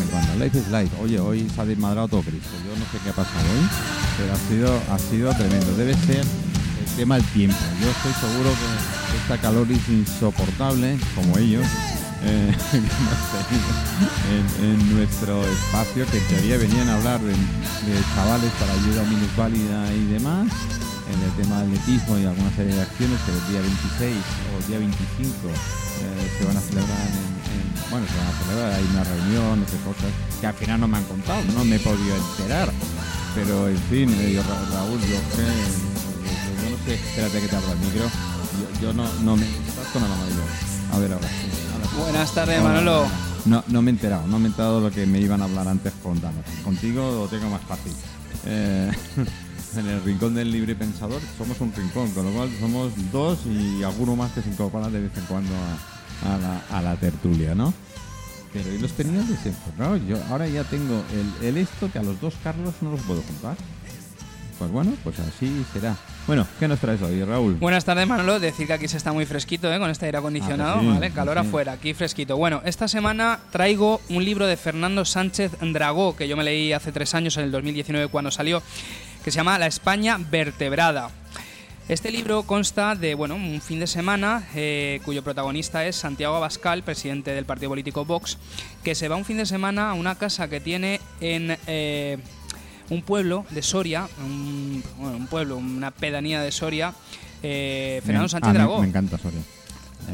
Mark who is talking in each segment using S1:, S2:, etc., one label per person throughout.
S1: en cuando. Life is life. Oye, hoy se ha desmadrado todo Cristo. Yo no sé qué ha pasado hoy, pero ha sido, ha sido tremendo. Debe ser el tema del tiempo. Yo estoy seguro que esta calor es insoportable, como ellos, eh, en, nuestro espacio, que en teoría venían a hablar de, chavales para ayuda minusválida y demás, en el tema del atletismo y alguna serie de acciones que el día 26 o el día 25 eh, se van a celebrar en- bueno, se van a celebrar, hay una reunión, no sé cosas, que al final no me han contado, no me he podido enterar. Pero en fin, yo, Ra- Raúl, yo que yo, yo no sé, espérate que te abro el micro, yo, yo no, no me... Estás con el amarillo. A ver ahora.
S2: Buenas tardes, Manolo.
S1: No, no me he enterado, no me he enterado de lo que me iban a hablar antes con Dano. Contigo lo tengo más fácil. Eh, en el rincón del libre pensador somos un rincón, con lo cual somos dos y alguno más que se incorpora de vez en cuando a, a la, a la tertulia, ¿no? Pero y los tenía desenfocados. Yo ahora ya tengo el, el esto que a los dos Carlos no los puedo juntar. Pues bueno, pues así será. Bueno, ¿qué nos traes hoy, Raúl?
S2: Buenas tardes, Manolo. Decir que aquí se está muy fresquito, ¿eh? Con este aire acondicionado,
S1: Ah, que sí,
S2: ¿vale?
S1: que
S2: Calor
S1: sí.
S2: afuera, aquí fresquito. Bueno, esta semana traigo un libro de Fernando Sánchez Dragó, que yo me leí hace tres años, en el 2019, cuando salió, que se llama La España vertebrada. Este libro consta de bueno, un fin de semana eh, cuyo protagonista es Santiago Abascal, presidente del partido político Vox, que se va un fin de semana a una casa que tiene en eh, un pueblo de Soria, un, bueno, un pueblo, una pedanía de Soria, eh, Fernando Sánchez
S1: a mí
S2: Dragó.
S1: Me encanta, Soria.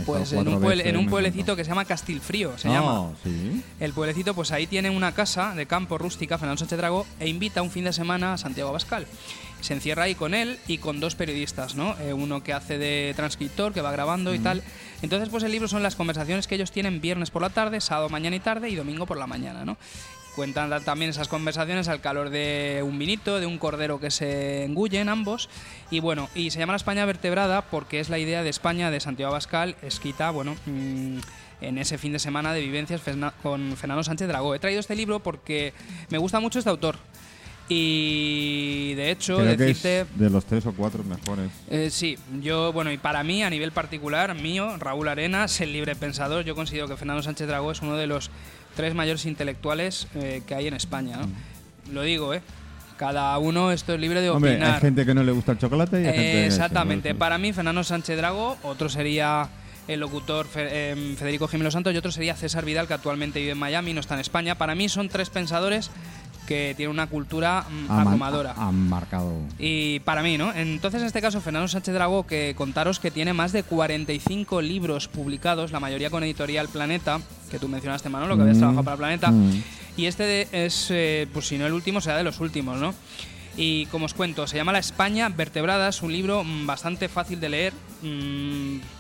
S2: Pues en un,
S1: cuatro
S2: puebl-
S1: veces,
S2: en un pueblecito que se llama Castilfrío, se
S1: Ah,
S2: llama.
S1: sí.
S2: El pueblecito, pues ahí tiene una casa de campo rústica, Fernando Sánchez Dragó, e invita un fin de semana a Santiago Abascal. Se encierra ahí con él y con dos periodistas, ¿no? Eh, uno que hace de transcriptor, que va grabando y tal. Entonces, pues el libro son las conversaciones que ellos tienen viernes por la tarde, sábado mañana y tarde y domingo por la mañana, ¿no? Cuentan ta- también esas conversaciones al calor de un vinito, de un cordero que se engullen ambos. Y bueno, y se llama la España vertebrada porque es la idea de España de Santiago Abascal, escrita, bueno, mm, en ese fin de semana de vivencias con Fernando Sánchez Dragó. He traído este libro porque me gusta mucho este autor. Y de hecho,
S1: Creo que
S2: decirte.
S1: es de los tres o cuatro mejores.
S2: Eh, sí, yo, bueno, y para mí, a nivel particular, mío, Raúl Arenas, el libre pensador, yo considero que Fernando Sánchez Dragó es uno de los tres mayores intelectuales eh, que hay en España, ¿no? Lo digo, ¿eh? Cada uno esto es libre de
S1: Hombre,
S2: opinar.
S1: hay gente que no le gusta el chocolate y hay
S2: Eh, exactamente. Para mí, Fernando Sánchez Drago, otro sería el locutor em, Federico Jiménez Santos y otro sería César Vidal, que actualmente vive en Miami, no está en España. Para mí son tres pensadores que tienen una cultura mm,
S1: Ha man-
S2: abrumadora.
S1: ha- Han marcado.
S2: Y para mí, ¿no? Entonces, en este caso, Fernando Sánchez Dragó, que contaros que tiene más de 45 libros publicados, la mayoría con Editorial Planeta, que tú mencionaste, Manolo, que habías
S1: Mm,
S2: trabajado para Planeta.
S1: mm.
S2: Y este es, eh, pues si no el último, será de los últimos, ¿no? Y como os cuento, se llama La España Vertebrada, es un libro mm, bastante fácil de leer.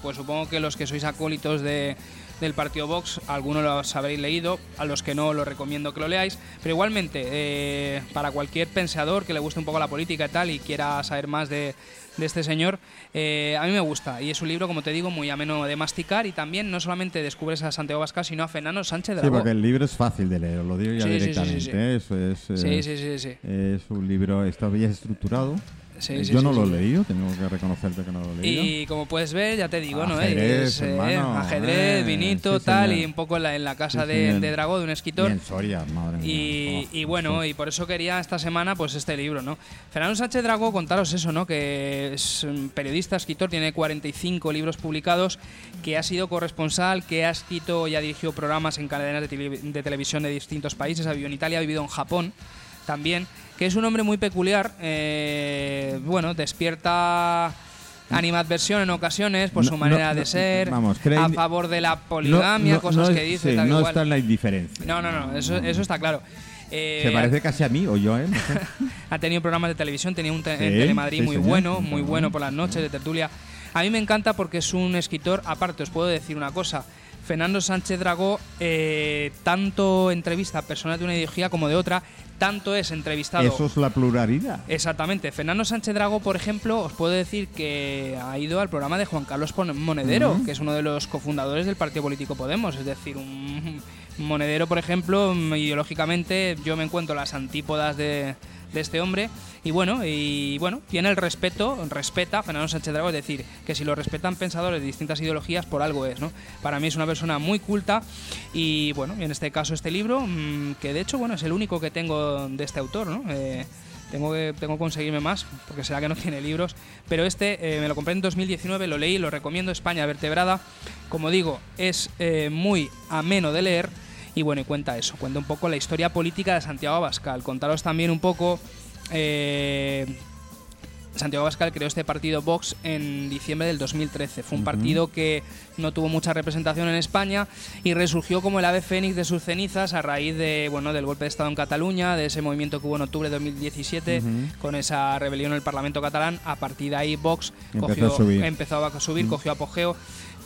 S2: Pues supongo que los que sois acólitos de, del partido Vox, algunos los habréis leído, a los que no, lo recomiendo que lo leáis. Pero igualmente, eh, para cualquier pensador que le guste un poco la política y tal y quiera saber más de, de este señor, eh, a mí me gusta. Y es un libro, como te digo, muy ameno de masticar y también no solamente descubres a Santiago Abascal, sino a Fernando Sánchez
S1: Sí,
S2: Dragó.
S1: porque el libro es fácil de leer, lo digo ya
S2: Sí, sí, sí, sí,
S1: directamente.
S2: sí.
S1: ¿eh? Eso es,
S2: Sí,
S1: es,
S2: sí, sí, sí.
S1: es un libro, está bien estructurado.
S2: Sí,
S1: Eh,
S2: sí,
S1: Yo
S2: sí,
S1: no lo he leído, tengo que reconocerte que no lo he leído.
S2: Y como puedes ver, ya te digo, ¿no?
S1: Ajedrez,
S2: Es, eh,
S1: hermano,
S2: ajedrez,
S1: eh,
S2: vinito, tal,
S1: señor.
S2: y un poco en la, en la casa de, de Dragó, de un
S1: Y
S2: escritor.
S1: en Soria, madre mía.
S2: Y,
S1: Oh,
S2: y bueno, y por eso quería esta semana pues este libro, ¿no? Fernando Sánchez Dragó, contaros eso, ¿no? Que es periodista, escritor, tiene 45 libros publicados, que ha sido corresponsal, que ha escrito y ha dirigido programas en cadenas de, tele- de televisión de distintos países, ha vivido en Italia, ha vivido en Japón también, que es un hombre muy peculiar, eh, bueno, despierta animadversión en ocasiones por
S1: No-
S2: su manera
S1: no-
S2: de ser,
S1: vamos,
S2: a favor de la poligamia,
S1: No-
S2: cosas que dice,
S1: sí,
S2: tal
S1: no
S2: cual.
S1: está en la indiferencia.
S2: No, no, no, eso, eso está claro. Eh,
S1: Se parece casi a mí o yo, ¿eh? Sé.
S2: ha tenido programas de televisión, tenía un te-
S1: Sí,
S2: Telemadrid
S1: sí,
S2: muy
S1: señor.
S2: bueno, muy bueno por las noches de tertulia. A mí me encanta porque es un escritor, aparte os puedo decir una cosa, Fernando Sánchez Dragó eh, tanto entrevista a personas de una ideología como de otra, tanto es entrevistado...
S1: Eso es la pluralidad.
S2: Exactamente. Fernando Sánchez Drago, por ejemplo, os puedo decir que ha ido al programa de Juan Carlos Monedero, que es uno de los cofundadores del Partido Político Podemos. Es decir, un Monedero, por ejemplo, mm, ideológicamente yo me encuentro las antípodas de, de este hombre. Y bueno, y bueno, tiene el respeto, respeta a Fernando Sánchez Dragó, es decir, que si lo respetan pensadores de distintas ideologías, por algo es, ¿no? Para mí es una persona muy culta y bueno, en este caso este libro, mm, que de hecho, bueno, es el único que tengo de este autor, ¿no? Eh, tengo que, tengo conseguirme más, porque será que no tiene libros. Pero este eh, me lo compré en 2019, lo leí, lo recomiendo, España Vertebrada. Como digo, es eh, muy ameno de leer. Y bueno, y cuenta eso, cuenta un poco la historia política de Santiago Abascal. Contaros también un poco eh, Santiago Abascal creó este partido Vox en diciembre del 2013. Fue un partido que no tuvo mucha representación en España y resurgió como el ave fénix de sus cenizas a raíz de, bueno, del golpe de Estado en Cataluña, de ese movimiento que hubo en octubre de 2017 con esa rebelión en el Parlamento catalán. A partir de ahí Vox
S1: Empezó a subir.
S2: empezó a subir, cogió apogeo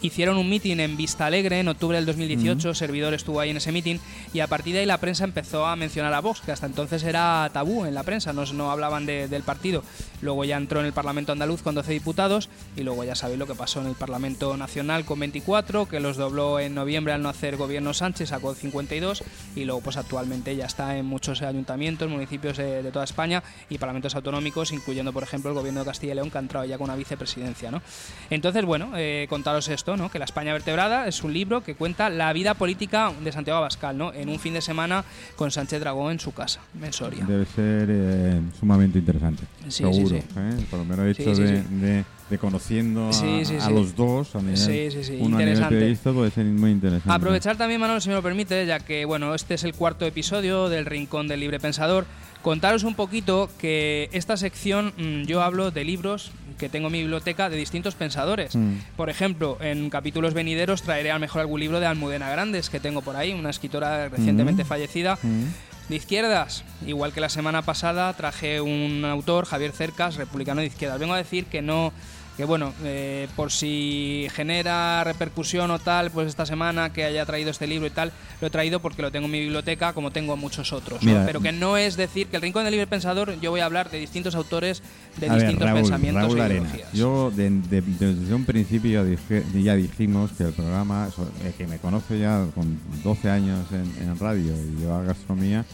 S2: hicieron un mitin en Vista Alegre en octubre del 2018, Servidor estuvo ahí en ese mitin y a partir de ahí la prensa empezó a mencionar a Vox, que hasta entonces era tabú en la prensa, no, no hablaban de- del partido. Luego ya entró en el Parlamento andaluz con 12 diputados y luego ya sabéis lo que pasó en el Parlamento nacional con 24, que los dobló en noviembre al no hacer gobierno Sánchez, sacó 52 y luego pues actualmente ya está en muchos ayuntamientos, municipios de, de toda España y parlamentos autonómicos, incluyendo por ejemplo el gobierno de Castilla y León que ha entrado ya con una vicepresidencia. ¿no? Entonces, bueno, eh, contaros esto, ¿no? que La España vertebrada es un libro que cuenta la vida política de Santiago Abascal, ¿no? en un fin de semana con Sánchez Dragón en su casa, en Soria.
S1: Debe ser eh, sumamente interesante.
S2: Sí,
S1: seguro.
S2: sí, sí.
S1: ¿eh? Por lo menos hecho de- de conociendo a,
S2: Sí, sí,
S1: a
S2: sí.
S1: los dos, a nivel,
S2: Sí, sí, sí,
S1: uno a nivel periodista puede ser muy interesante.
S2: Aprovechar también, Manuel, si me lo permite, ya que bueno, este es el cuarto episodio del Rincón del Libre Pensador. Contaros un poquito que esta sección mm, yo hablo de libros que tengo en mi biblioteca de distintos pensadores.
S1: Mm.
S2: Por ejemplo, en capítulos venideros traeré a lo mejor algún libro de Almudena Grandes que tengo por ahí, una escritora recientemente
S1: Mm.
S2: fallecida.
S1: Mm.
S2: De izquierdas, igual que la semana pasada, traje un autor, Javier Cercas, republicano de izquierdas. Vengo a decir que no, que bueno, eh, por si genera repercusión o tal, pues esta semana que haya traído este libro y tal, lo he traído porque lo tengo en mi biblioteca, como tengo muchos otros. Pero que no es decir que el Rincón del Libre Pensador, yo voy a hablar de distintos autores, de
S1: ver,
S2: distintos
S1: Raúl,
S2: pensamientos
S1: Raúl
S2: e ideologías.
S1: Yo de- de- desde un principio ya, dije- ya dijimos que el programa, que me conoce ya con 12 años en, en radio y yo a gastronomía,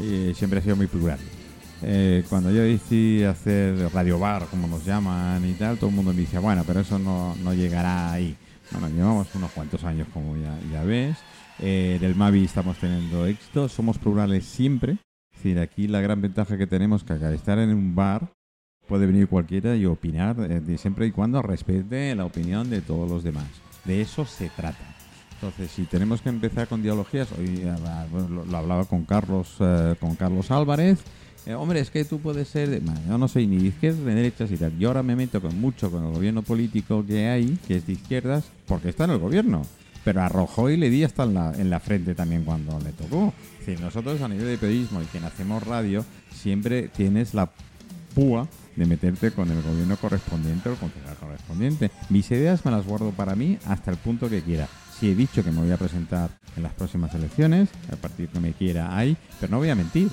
S1: eh, siempre ha sido muy plural. Eh, cuando yo decidí hacer radio bar, como nos llaman y tal, todo el mundo me dice, bueno, pero eso no, no llegará ahí. Bueno, llevamos unos cuantos años, como ya, ya ves. Eh, del Mavi estamos teniendo éxito, somos plurales siempre. Es decir, aquí la gran ventaja que tenemos que al estar en un bar puede venir cualquiera y opinar eh, siempre y cuando respete la opinión de todos los demás. De eso se trata. Entonces, si tenemos que empezar con ideologías, hoy lo hablaba con Carlos, eh, con Carlos Álvarez. Eh, hombre, es que tú puedes ser, de- bueno, yo no soy ni de izquierdas ni de derechas y tal. Yo ahora me meto con mucho con el gobierno político que hay, que es de izquierdas, porque está en el gobierno. Pero arrojó y le di hasta en la, en la frente también cuando le tocó. Es decir, nosotros a nivel de periodismo y quien hacemos radio, siempre tienes la púa de meterte con el gobierno correspondiente o el concejal correspondiente. Mis ideas me las guardo para mí hasta el punto que quiera. Si he dicho que me voy a presentar en las próximas elecciones, a partir que me quiera hay, pero no voy a mentir.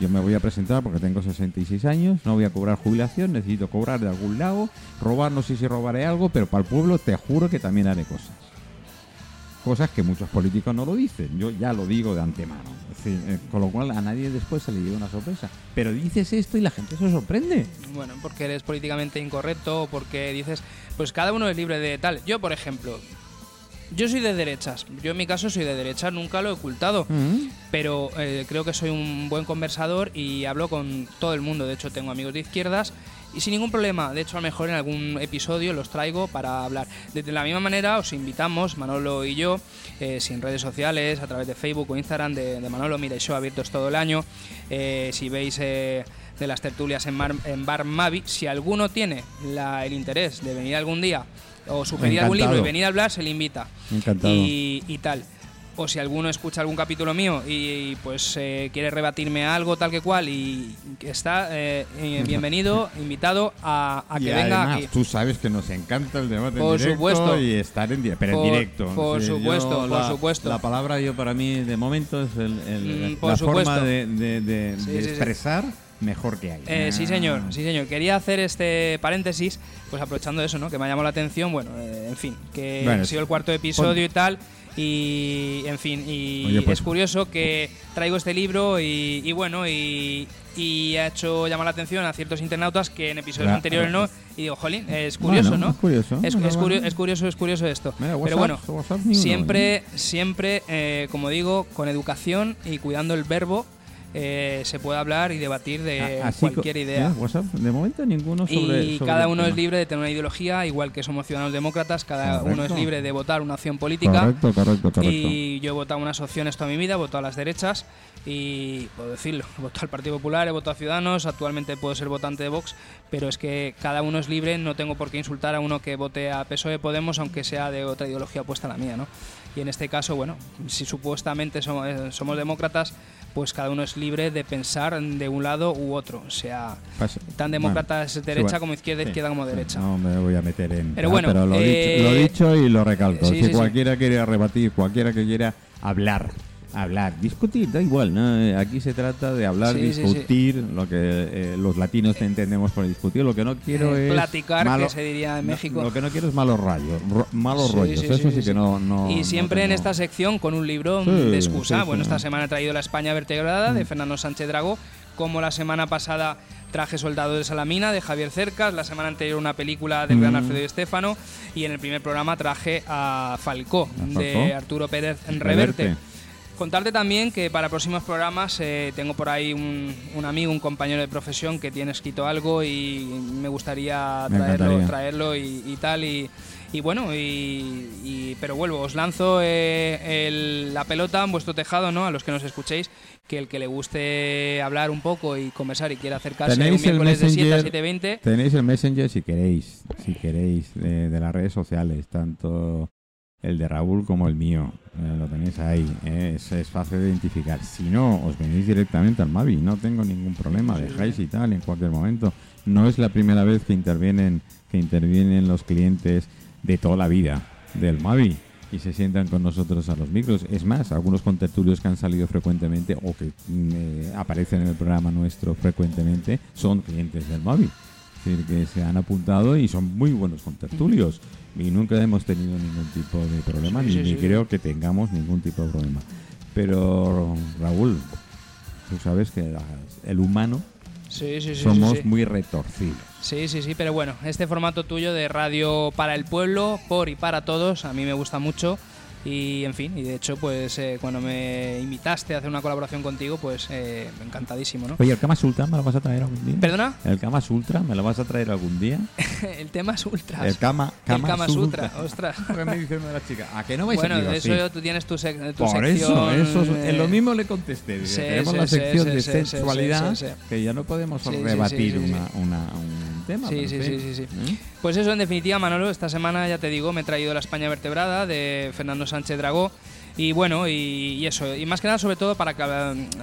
S1: Yo me voy a presentar porque tengo 66 años, no voy a cobrar jubilación, necesito cobrar de algún lado, robar no sé si robaré algo, pero para el pueblo te juro que también haré cosas. Cosas que muchos políticos no lo dicen, yo ya lo digo de antemano. Eh, con lo cual a nadie después se le lleva una sorpresa. Pero dices esto y la gente se sorprende.
S2: Bueno, porque eres políticamente incorrecto o porque dices, pues cada uno es libre de tal. Yo, por ejemplo, yo soy de derechas. Yo en mi caso soy de derechas, nunca lo he ocultado.
S1: Mm.
S2: Pero eh, creo que soy un buen conversador y hablo con todo el mundo. De hecho, tengo amigos de izquierdas y sin ningún problema. De hecho, a lo mejor en algún episodio los traigo para hablar. De la misma manera, os invitamos, Manolo y yo, eh, sin redes sociales, a través de Facebook o Instagram de, de Manolo Mira y Show abiertos todo el año. Eh, si veis eh, de las tertulias en, Mar- en Bar Mavi, si alguno tiene la- el interés de venir algún día o sugerir algún libro y venir a hablar, se le invita.
S1: Encantado.
S2: Y, y tal. O si alguno escucha algún capítulo mío y, pues eh, quiere rebatirme algo tal que cual y está eh, eh, bienvenido, invitado a, a que
S1: y
S2: venga
S1: además,
S2: aquí.
S1: tú sabes que nos encanta el debate
S2: Por
S1: en directo
S2: supuesto.
S1: y estar en directo, pero
S2: Por-
S1: en directo.
S2: por
S1: Sí, yo
S2: supuesto, por
S1: la-
S2: supuesto.
S1: La palabra yo para mí de momento es el- el-
S2: Mm, por
S1: la
S2: supuesto.
S1: forma de, de- de-
S2: Sí,
S1: de
S2: sí.
S1: expresar mejor que hay.
S2: Eh, sí,
S1: Ah.
S2: señor, sí, señor. Quería hacer este paréntesis, pues aprovechando eso, ¿no? Que me ha llamado la atención, bueno, eh, en fin, que
S1: Bueno,
S2: ha sido el cuarto episodio y tal. Y, en fin, y
S1: Oye, pues-
S2: es curioso que traigo este libro y, y bueno, y, y ha hecho llamar la atención a ciertos internautas que en episodios
S1: Ra-
S2: anteriores no. Y digo, jolín, es curioso,
S1: Bueno,
S2: ¿no?
S1: es curioso,
S2: Es, es curio- es curioso, es curioso esto.
S1: Mira,
S2: Pero
S1: WhatsApp,
S2: bueno,
S1: WhatsApp
S2: siempre, siempre, eh, como digo, con educación y cuidando el verbo, eh, se puede hablar y debatir de
S1: así
S2: cualquier idea.
S1: WhatsApp, de momento ninguno sobre.
S2: Y
S1: sobre
S2: cada uno es libre de tener una ideología, igual que somos ciudadanos demócratas, cada uno es
S1: Correcto.
S2: libre de votar una opción política.
S1: Correcto, correcto, correcto.
S2: Y yo he votado unas opciones toda mi vida, he votado a las derechas y puedo decirlo, he votado al Partido Popular, he votado a Ciudadanos, actualmente puedo ser votante de Vox, pero es que cada uno es libre, no tengo por qué insultar a uno que vote a PSOE Podemos, aunque sea de otra ideología opuesta a la mía, ¿no? Y en este caso, bueno, si supuestamente somos, eh, somos demócratas, pues cada uno es libre de pensar de un lado u otro, o sea, tan
S1: bueno,
S2: demócrata es
S1: sí,
S2: derecha
S1: bueno,
S2: como izquierda,
S1: sí,
S2: izquierda como
S1: sí,
S2: derecha.
S1: No me voy a meter en.
S2: Pero
S1: ah,
S2: bueno,
S1: lo,
S2: eh,
S1: dicho, lo dicho y lo recalco.
S2: sí,
S1: si
S2: sí, sí.
S1: cualquiera quiere rebatir, cualquiera que quiera hablar, hablar, discutir, da igual. ¿no? Eh, Aquí se trata de hablar,
S2: Sí, sí, sí.
S1: discutir, lo que eh, los latinos entendemos por discutir. Lo que no quiero
S2: Eh,
S1: es.
S2: platicar,
S1: malo-
S2: que se diría en
S1: no,
S2: México.
S1: Lo que no quiero es malos rayos, ro- malos rollos. Eso
S2: sí,
S1: que no. no
S2: y siempre en esta sección con un libro de excusa. bueno, esta semana he traído La España vertebrada de Fernando Sánchez Dragó, como la semana pasada traje Soldado de Salamina de Javier Cercas, la semana anterior una película del gran
S1: Mm.
S2: Alfredo Di Estefano y en el primer programa traje a Falcó
S1: ¿A
S2: de? Arturo Pérez.
S1: Reverte.
S2: Contarte también que para próximos programas eh, tengo por ahí un, un amigo, un compañero de profesión que tiene escrito algo y me gustaría traerlo, traerlo y, y tal. Y, y bueno, y, y- pero vuelvo, os lanzo eh, el- la pelota en vuestro tejado, ¿no? A los que nos escuchéis, que el que le guste hablar un poco y conversar y quiera acercarse un
S1: Tenéis
S2: miércoles de 7 a
S1: Messenger,
S2: 7.20,
S1: Tenéis el Messenger si queréis, si queréis, de, de las redes sociales, tanto el de Raúl como el mío. Eh, lo tenéis ahí, eh, es, es fácil de identificar. Si no, os venís directamente al Mavi, no tengo ningún problema, dejáis y tal en cualquier momento. No es la primera vez que intervienen, que intervienen los clientes de toda la vida del Mavi y se sientan con nosotros a los micros. Es más, algunos contertulios que han salido frecuentemente o que mm, eh, aparecen en el programa nuestro frecuentemente son clientes del Mavi. Es decir, que se han apuntado y son muy buenos contertulios. Y nunca hemos tenido ningún tipo de problema,
S2: Sí,
S1: ni,
S2: sí,
S1: ni
S2: sí.
S1: creo que tengamos ningún tipo de problema. Pero, Raúl, tú sabes que la- el humano
S2: sí, sí, sí,
S1: somos muy retorcidos.
S2: Sí, sí, sí, pero bueno, este formato tuyo de radio para el pueblo, por y para todos, a mí me gusta mucho. Y en fin, y de hecho, pues eh, cuando me invitaste a hacer una colaboración contigo, pues eh, encantadísimo, ¿no?
S1: Oye, ¿el Kama Sutra me lo vas a traer algún día?
S2: ¿Perdona?
S1: ¿El Kama Sutra me lo vas a traer algún día?
S2: el tema es ultras.
S1: El Kama,
S2: El Kama Sutra, ostras.
S1: ¿Qué me dice una de las chicas? ¿A que no vais
S2: Bueno,
S1: a decir
S2: eso tú tienes tu, sec- tu
S1: Por
S2: sección.
S1: eso, eso es-
S2: eh,
S1: en lo mismo le contesté.
S2: Sí,
S1: tenemos
S2: sí,
S1: la sección de sensualidad que ya no podemos rebatir una- una- un tema.
S2: Sí, sí, sí, sí, sí.
S1: ¿Eh?
S2: Pues eso, en definitiva, Manolo, esta semana ya te digo, me he traído La España vertebrada de Fernando Sánchez Dragó. Y bueno, y, y eso, y más que nada sobre todo para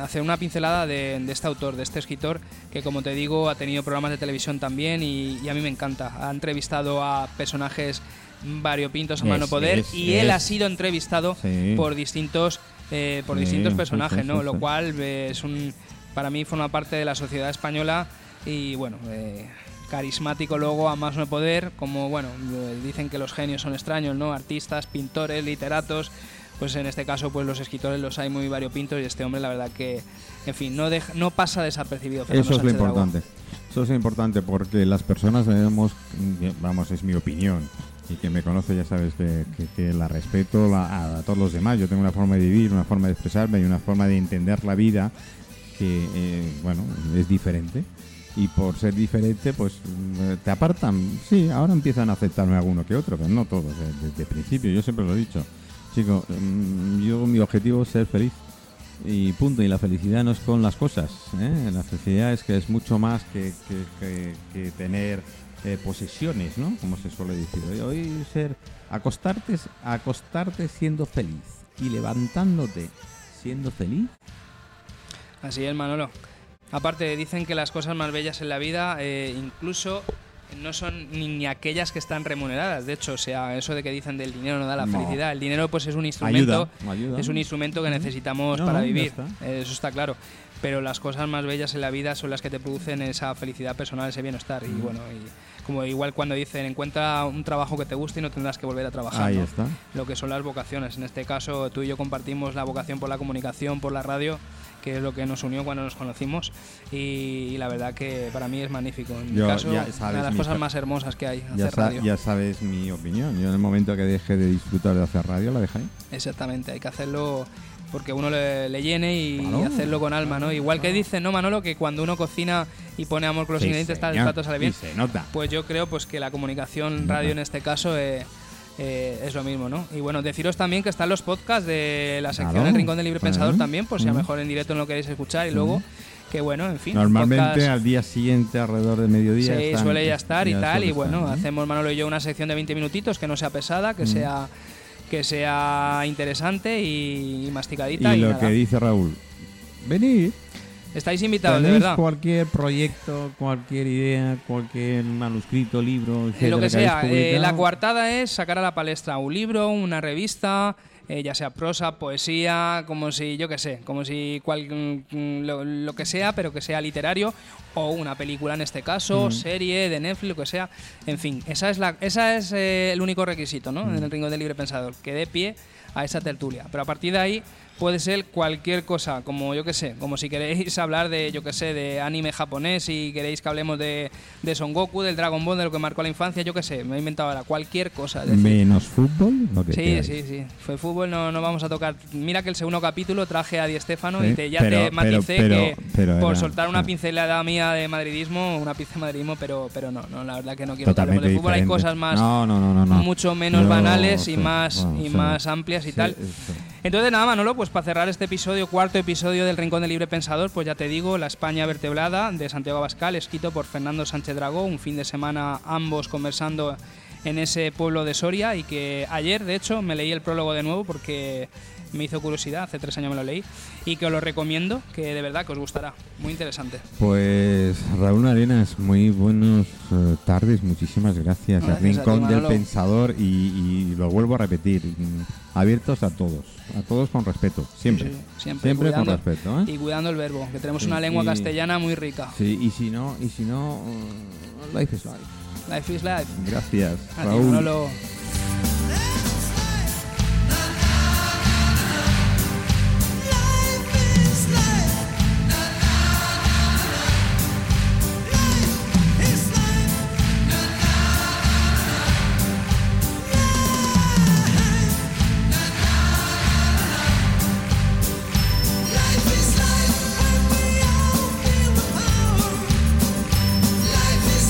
S2: hacer una pincelada de, de este autor, de este escritor, que como te digo, ha tenido programas de televisión también y, y a mí me encanta. Ha entrevistado a personajes variopintos a
S1: Es-
S2: mano poder
S1: es-
S2: y él
S1: es-
S2: ha sido entrevistado
S1: Sí.
S2: por distintos eh, por
S1: Sí,
S2: distintos
S1: sí,
S2: personajes,
S1: sí,
S2: ¿no?
S1: sí,
S2: Lo
S1: sí.
S2: cual eh, es un para mí forma parte de la sociedad española y bueno, eh, carismático luego a más no poder, como bueno, eh, dicen que los genios son extraños, ¿no? Artistas, pintores, literatos, pues en este caso pues los escritores los hay muy variopintos y este hombre la verdad que en fin, no deja- no pasa desapercibido. Fernando
S1: Eso es lo
S2: Sánchez
S1: importante. Eso es importante porque las personas debemos, vamos, es mi opinión, y que me conoce ya sabes que, que- que la respeto la- a, todos los demás. Yo tengo una forma de vivir, una forma de expresarme y una forma de entender la vida que, eh, bueno, es diferente. Y por ser diferente, pues mm, te apartan. Sí, ahora empiezan a aceptarme alguno que otro, pero no todos, eh, desde el principio. Yo siempre lo he dicho. Chico, mm, yo mi objetivo es ser feliz. Y punto. Y la felicidad no es con las cosas. ¿eh? La felicidad es que es mucho más que, que- tener eh, posesiones, ¿no? Como se suele decir. Hoy ser acostarte, acostarte siendo feliz y levantándote siendo feliz.
S2: Así es, Manolo. Aparte, dicen que las cosas más bellas en la vida, eh, incluso no son ni, ni aquellas que están remuneradas. De hecho, o sea, eso de que dicen del dinero no da la felicidad. El dinero pues es un instrumento,
S1: Ayuda, ayuda.
S2: es un instrumento que necesitamos
S1: No,
S2: para vivir.
S1: está.
S2: Eso está claro. Pero las cosas más bellas en la vida son las que te producen esa felicidad personal, ese bienestar. Y bueno, y como igual cuando dicen encuentra un trabajo que te guste y no tendrás que volver a trabajar.
S1: Ahí
S2: ¿no?
S1: está.
S2: Lo que son las vocaciones. En este caso, tú y yo compartimos la vocación por la comunicación, por la radio, que es lo que nos unió cuando nos conocimos. Y, y la verdad que para mí es magnífico. En mi
S1: Yo-
S2: caso,
S1: ya
S2: una de las
S1: mi
S2: cosas más hermosas que hay,
S1: Ya,
S2: hacer
S1: sa-
S2: radio.
S1: ya sabes mi opinión. Yo en el momento que deje de disfrutar de hacer radio, la dejé.
S2: Exactamente, hay que hacerlo porque uno le, le llene y
S1: Claro.
S2: hacerlo con alma, ¿no? Igual que dicen, ¿no, Manolo? Que cuando uno cocina y pone amor con los
S1: Sí,
S2: ingredientes, tal, el plato sale bien.
S1: Y se nota.
S2: Pues yo creo pues que la comunicación radio en este caso eh, eh, es lo mismo, ¿no? Y bueno, deciros también que están los podcasts de la sección
S1: Claro,
S2: El Rincón del Libre
S1: claro.
S2: Pensador también, por si a lo mejor en directo no lo queréis escuchar y luego que bueno, en fin.
S1: Normalmente
S2: podcast-
S1: al día siguiente, alrededor de mediodía.
S2: Sí,
S1: están-
S2: suele ya estar y
S1: ya
S2: tal. Y bueno,
S1: estar, ¿no?
S2: hacemos Manolo y yo una sección de 20 minutitos que no sea pesada, que sea que sea interesante y, y masticadita.
S1: Y
S2: Y,
S1: lo
S2: nada.
S1: que dice Raúl, venid.
S2: Estáis invitados, de verdad.
S1: cualquier proyecto, cualquier idea, cualquier manuscrito, libro, etcétera,
S2: lo que sea, eh, la coartada es sacar a la palestra un libro, una revista, eh, ya sea prosa, poesía, como si, yo qué sé, como si cual- mm, lo, lo que sea, pero que sea literario, o una película en este caso, serie de Netflix, lo que sea. En fin, esa es, la, esa es eh, el único requisito, ¿no? En el Rincón del Libre Pensador, que dé pie a esa tertulia. Pero a partir de ahí puede ser cualquier cosa, como yo que sé, como si queréis hablar de, yo que sé, de anime japonés y queréis que hablemos de, de Son Goku, del Dragon Ball, de lo que marcó la infancia, yo que sé, me he inventado ahora cualquier cosa. es decir,
S1: Menos fútbol, que
S2: Sí,
S1: queráis.
S2: sí, sí. Fue fútbol, no, no vamos a tocar. Mira que el segundo capítulo traje a Di Stefano
S1: Sí,
S2: y te, ya
S1: pero-
S2: te maticé
S1: pero-
S2: que
S1: pero
S2: por
S1: era-
S2: soltar una pincelada mía de madridismo, una pizca de madridismo, pero, pero no, no, la verdad que no quiero que
S1: Totalmente
S2: de fútbol. Hay
S1: diferente.
S2: cosas más,
S1: No,
S2: mucho menos banales y más,
S1: bueno,
S2: y más amplias y tal. Entonces, nada, Manolo, pues para cerrar este episodio, cuarto episodio del Rincón del Libre Pensador, pues ya te digo, La España Vertebrada de Santiago Abascal, escrito por Fernando Sánchez Dragó, un fin de semana ambos conversando en ese pueblo de Soria y que ayer, de hecho, me leí el prólogo de nuevo porque me hizo curiosidad, hace tres años me lo leí, y que os lo recomiendo, que de verdad que os gustará, muy interesante.
S1: Pues Raúl Arenas, muy buenas eh, tardes, muchísimas gracias.
S2: Gracias
S1: Rincón del. Pensador y, y lo vuelvo a repetir, abiertos a todos, a todos con respeto, siempre.
S2: Sí, siempre,
S1: Siempre con
S2: cuidando,
S1: respeto, ¿eh?
S2: Y cuidando el verbo, que tenemos una lengua
S1: y-
S2: castellana muy rica.
S1: Sí, y si no, y si no, life is life.
S2: Life is life.
S1: Gracias, Raúl.
S2: Manolo.